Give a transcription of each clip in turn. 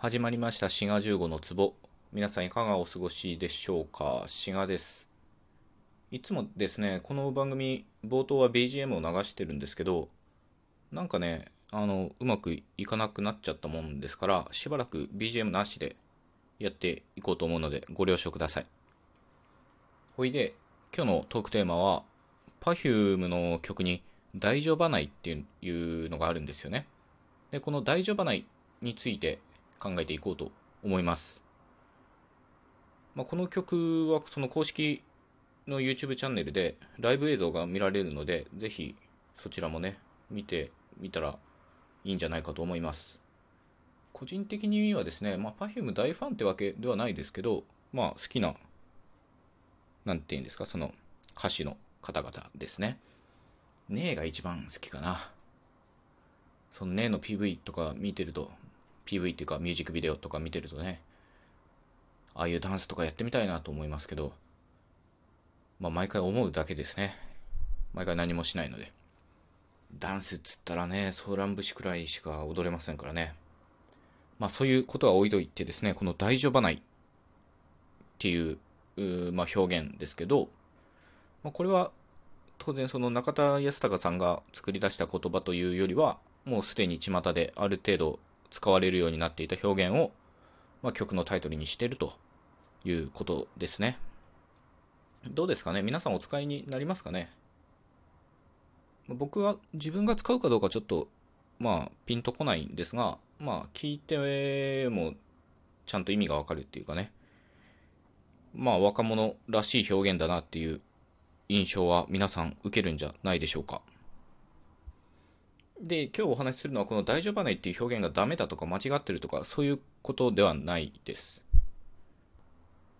始まりました。滋賀15の壺。皆さんいかがお過ごしでしょうか？滋賀です。いつもですねこの番組冒頭は BGM を流してるんですけどなんかねあのうまくいかなくなっちゃったもんですからしばらく BGM なしでやっていこうと思うのでご了承ください。ほいで今日のトークテーマは Perfume の曲に大丈夫ないっていうのがあるんですよね。でこの大丈夫ないについて考えていこうと思います。まあ、この曲はその公式の YouTube チャンネルでライブ映像が見られるので、ぜひそちらもね、見てみたらいいんじゃないかと思います。個人的にはですね、まあ、Perfume 大ファンってわけではないですけど、まあ、好きな、なんて言うんですか、その歌手の方々ですね。ねえが一番好きかな。そのねえの PV とか見てると、PV っていうかミュージックビデオとか見てるとね、ああいうダンスとかやってみたいなと思いますけど、まあ毎回思うだけですね。毎回何もしないので。ダンスっつったらね、ソーラン節くらいしか踊れませんからね。まあそういうことは置いといてですね、この大丈夫ないっていう、うまあ、表現ですけど、まあ、これは当然その中田康隆さんが作り出した言葉というよりは、もうすでに巷である程度使われるようになっていた表現を、まあ、曲のタイトルにしているということですね。どうですかね？皆さんお使いになりますかね？僕は自分が使うかどうかちょっと、まあ、ピンとこないんですが、まあ、聞いてもちゃんと意味がわかるっていうかね。まあ、若者らしい表現だなっていう印象は皆さん受けるんじゃないでしょうか。で、今日お話しするのはこの大丈夫ないっていう表現がダメだとか間違ってるとかそういうことではないです。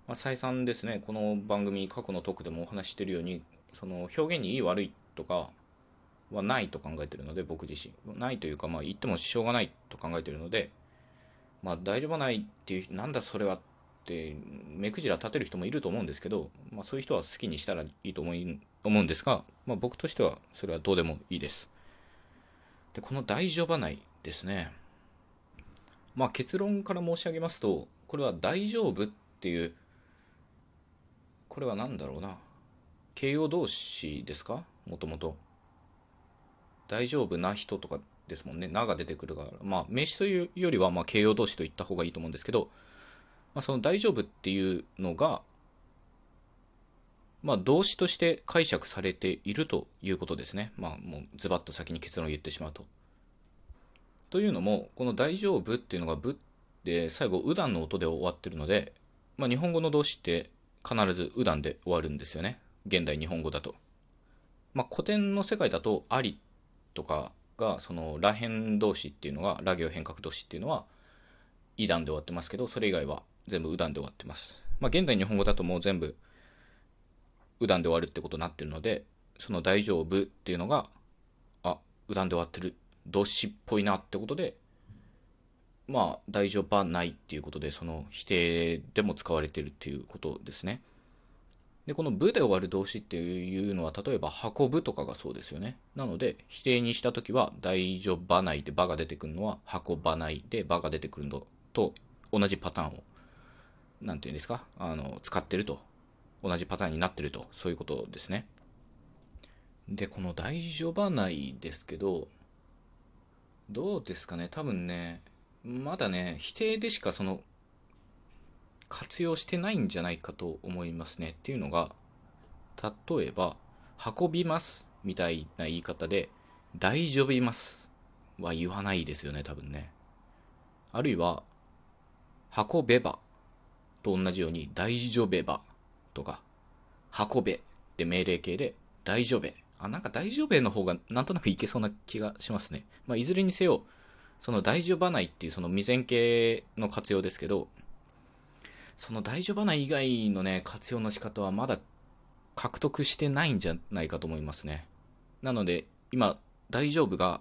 まあ、再三ですね、この番組過去のトークでもお話ししてるように、その表現にいい悪いとかはないと考えてるので、僕自身。ないというか、まあ言ってもしょうがないと考えてるので、まあ大丈夫ないっていう、なんだそれはって目くじら立てる人もいると思うんですけど、まあそういう人は好きにしたらいいと思うんですが、まあ僕としてはそれはどうでもいいです。で、この大丈夫ないですね。まあ結論から申し上げますと、これは大丈夫っていう、これは何だろうな。形容動詞ですか？もともと。大丈夫な人とかですもんね。なが出てくるから。まあ名詞というよりは、まあ形容動詞と言った方がいいと思うんですけど、まあ、その大丈夫っていうのが、まあ、動詞として解釈されているということですね。まあ、もうズバッと先に結論を言ってしまうと。というのも、この大丈夫っていうのがぶって最後、うだんの音で終わってるので、まあ、日本語の動詞って必ずうだんで終わるんですよね。現代日本語だと。まあ、古典の世界だと、ありとかが、その、ら変動詞っていうのが、ら行変革動詞っていうのは、い段で終わってますけど、それ以外は全部うだんで終わってます。まあ、現代日本語だともう全部、うだんで終わるってことになってるので、その大丈夫っていうのが、あ、うだんで終わってる、動詞っぽいなってことで、まあ、大丈夫はないっていうことで、その否定でも使われてるっていうことですね。で、この部で終わる動詞っていうのは、例えば運ぶとかがそうですよね。なので、否定にしたときは、大丈夫ないで場が出てくるのは、運ばないで場が出てくるのと同じパターンを、なんていうんですか、あの、使ってると同じパターンになってると、そういうことですね。で、この大丈夫ないですけど、どうですかね、多分ね、まだね、否定でしかその、活用してないんじゃないかと思いますね。っていうのが、例えば、運びますみたいな言い方で、大丈夫いますは言わないですよね、多分ね。あるいは、運べばと同じように、大丈夫ばとか、運べって命令形で、大丈夫。あ、なんか大丈夫の方がなんとなくいけそうな気がしますね。まあ、いずれにせよ、その大丈夫ないっていうその未然形の活用ですけど、その大丈夫ない以外のね、活用の仕方はまだ獲得してないんじゃないかと思いますね。なので、今、大丈夫が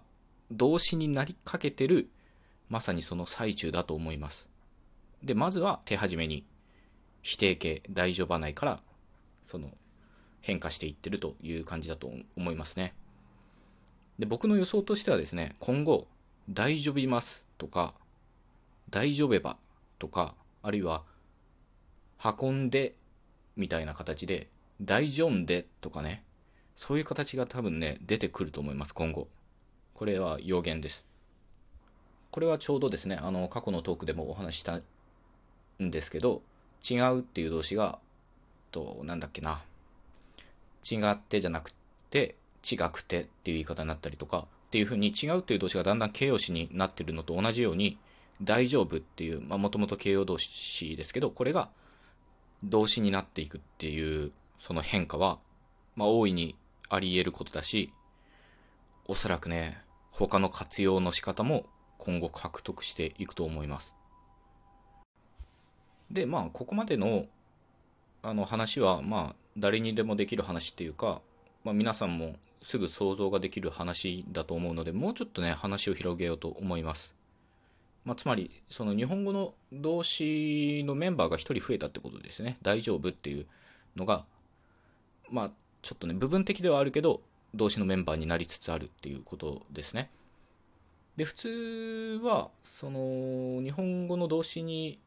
動詞になりかけてる、まさにその最中だと思います。で、まずは手始めに否定形、大丈夫ないから、その、変化していってるという感じだと思いますね。で、僕の予想としてはですね、今後、大丈夫いますとか、大丈夫ばとか、あるいは、運んでみたいな形で、大丈夫でとかね、そういう形が多分ね、出てくると思います、今後。これは予言です。これはちょうどですね、あの、過去のトークでもお話したんですけど、違うっていう動詞が、と、なんだっけな。違ってじゃなくて、違くてっていう言い方になったりとか、っていうふうに違うっていう動詞がだんだん形容詞になってるのと同じように、大丈夫っていう、まあもともと形容動詞ですけど、これが動詞になっていくっていうその変化は、まあ大いにあり得ることだし、おそらくね、他の活用の仕方も今後獲得していくと思います。で、まあ、ここまでのあの話は、まあ、誰にでもできる話っていうか、まあ、皆さんもすぐ想像ができる話だと思うので、もうちょっとね、話を広げようと思います。まあ、つまり、その日本語の動詞のメンバーが1人増えたってことですね。大丈夫っていうのが、まあ、ちょっとね、部分的ではあるけど、動詞のメンバーになりつつあるっていうことですね。で、普通は、その、日本語の動詞に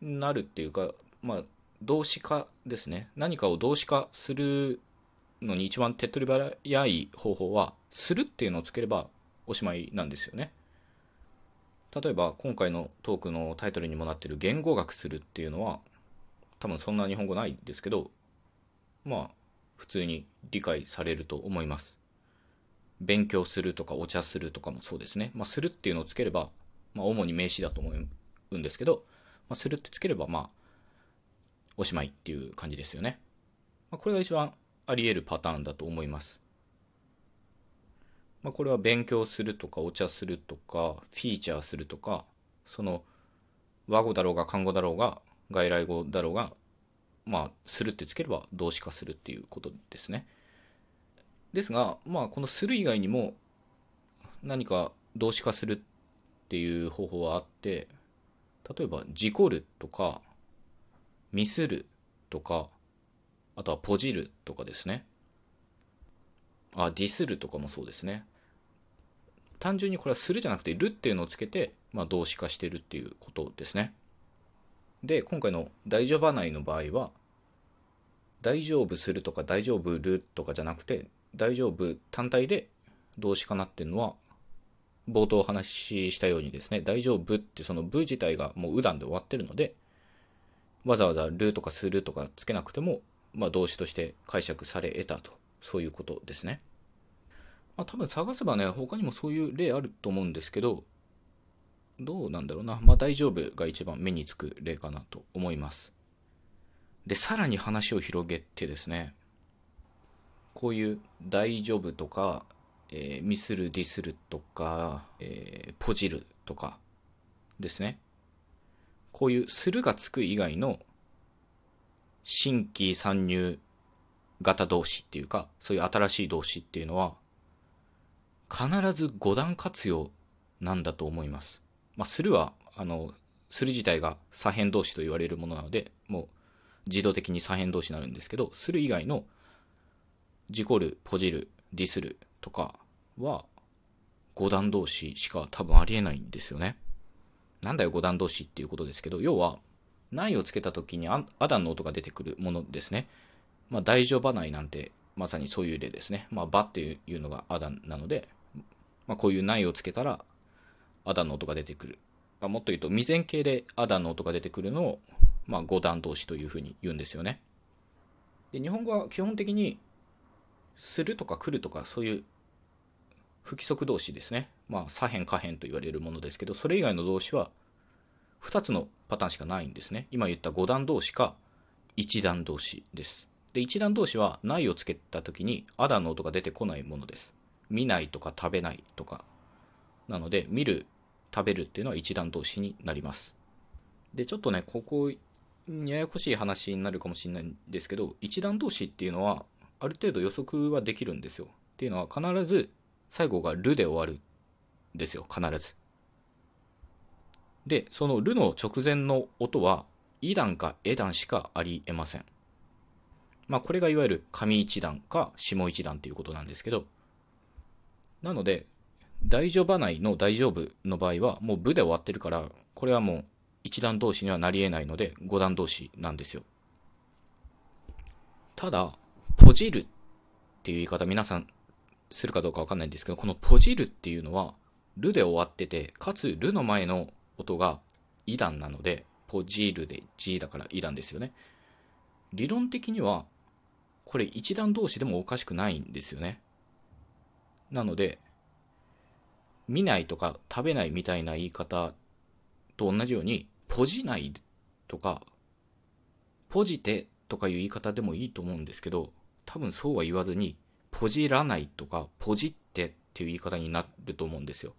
なるっていうか、まあ、動詞化ですね。何かを動詞化するのに一番手っ取り早い方法は、するっていうのをつければおしまいなんですよね。例えば、今回のトークのタイトルにもなってる言語学するっていうのは、多分そんな日本語ないですけど、まあ、普通に理解されると思います。勉強するとかお茶するとかもそうですね。まあ、するっていうのをつければ、まあ、主に名詞だと思うんですけど、まあ、するってつければ、まあ、おしまいっていう感じですよね。まあ、これが一番あり得るパターンだと思います。まあ、これは勉強するとかお茶するとか、フィーチャーするとか、その、和語だろうが漢語だろうが、外来語だろうが、まあ、するってつければ動詞化するっていうことですね。ですが、まあ、このする以外にも何か動詞化するっていう方法はあって、例えば、事故るとか、ミスるとか、あとはポジるとかですね。あ、ディスるとかもそうですね。単純にこれはするじゃなくて、るっていうのをつけて、まあ、動詞化してるっていうことですね。で、今回の大丈夫ないの場合は、大丈夫するとか大丈夫るとかじゃなくて、大丈夫単体で動詞化なってるのは、冒頭お話ししたようにですね、大丈夫ってその部自体がもううだんで終わってるので、わざわざるとかするとかつけなくても、まあ動詞として解釈され得たと、そういうことですね。まあ多分探せばね、他にもそういう例あると思うんですけど、どうなんだろうな。まあ大丈夫が一番目につく例かなと思います。で、さらに話を広げてですね、こういう大丈夫とか、えー、ミスる、ディスるとか、えー、ポジるとかですね。こういうするがつく以外の新規参入型動詞っていうか、そういう新しい動詞っていうのは、必ず5段活用なんだと思います。まあ、するは、あの、する自体が左辺動詞と言われるものなので、もう自動的に左辺動詞になるんですけど、する以外の、事故る、ポジる、ディスるとかは、五段動詞しか多分ありえないんですよね。なんだよ五段動詞っていうことですけど、要は、ないをつけた時にアダンの音が出てくるものですね。まあ、大丈夫ないなんて、まさにそういう例ですね。まあ、ばっていうのがアダンなので、まあ、こういうないをつけたら、アダンの音が出てくる。まあ、もっと言うと、未然形でアダンの音が出てくるのを、まあ、五段動詞というふうに言うんですよね。で、日本語は基本的に、するとか来るとか、そういう不規則動詞ですね。まあ、左辺下辺と言われるものですけど、それ以外の動詞は、2つのパターンしかないんですね。今言った5段動詞か、1段動詞です。で、1段動詞は、ないをつけた時に、アダの音が出てこないものです。見ないとか食べないとか。なので、見る、食べるっていうのは1段動詞になります。で、ちょっとね、ここ、ややこしい話になるかもしれないんですけど、一段動詞っていうのは、ある程度予測はできるんですよ。っていうのは、必ず最後がるで終わるんですよ、必ず。で、そのるの直前の音は、い段かえ段しかありえません。まあ、これがいわゆる上一段か下一段っていうことなんですけど、なので、大丈夫ないの大丈夫の場合は、もう部で終わってるから、これはもう一段同士にはなり得ないので、五段同士なんですよ。ただ、ポジるっていう言い方皆さんするかどうかわかんないんですけど、このポジるっていうのは、ルで終わってて、かつルの前の音がイ段なので、ポジルで G だからイ段ですよね。理論的には、これ一段同士でもおかしくないんですよね。なので、見ないとか食べないみたいな言い方と同じように、ポジないとか、ポジテとかいう言い方でもいいと思うんですけど、多分そうは言わずに、ポジらないとか、ポジってっていう言い方になると思うんですよ。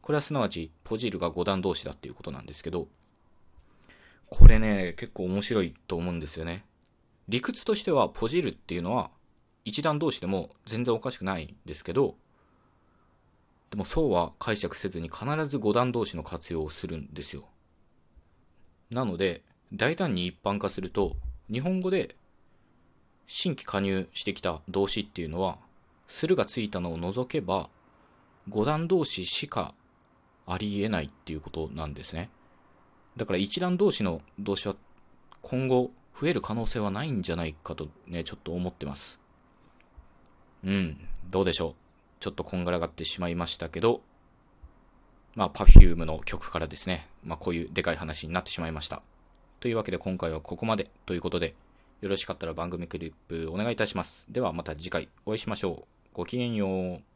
これはすなわち、ポジるが5段同士だっていうことなんですけど、これね、結構面白いと思うんですよね。理屈としては、ポジるっていうのは、一段同士でも全然おかしくないんですけど、でもそうは解釈せずに必ず5段同士の活用をするんですよ。なので、大胆に一般化すると、日本語で新規加入してきた動詞っていうのは、するがついたのを除けば、5段同士しかありえないっていうことなんですね。だから一段同士の動詞は今後増える可能性はないんじゃないかとね、ちょっと思ってます。うん、どうでしょう。ちょっとこんがらがってしまいましたけど、まあ、Perfume の曲からですね、まあ、こういうでかい話になってしまいました。というわけで今回はここまでということで、よろしかったら番組クリップお願いいたします。ではまた次回お会いしましょう。ごきげんよう。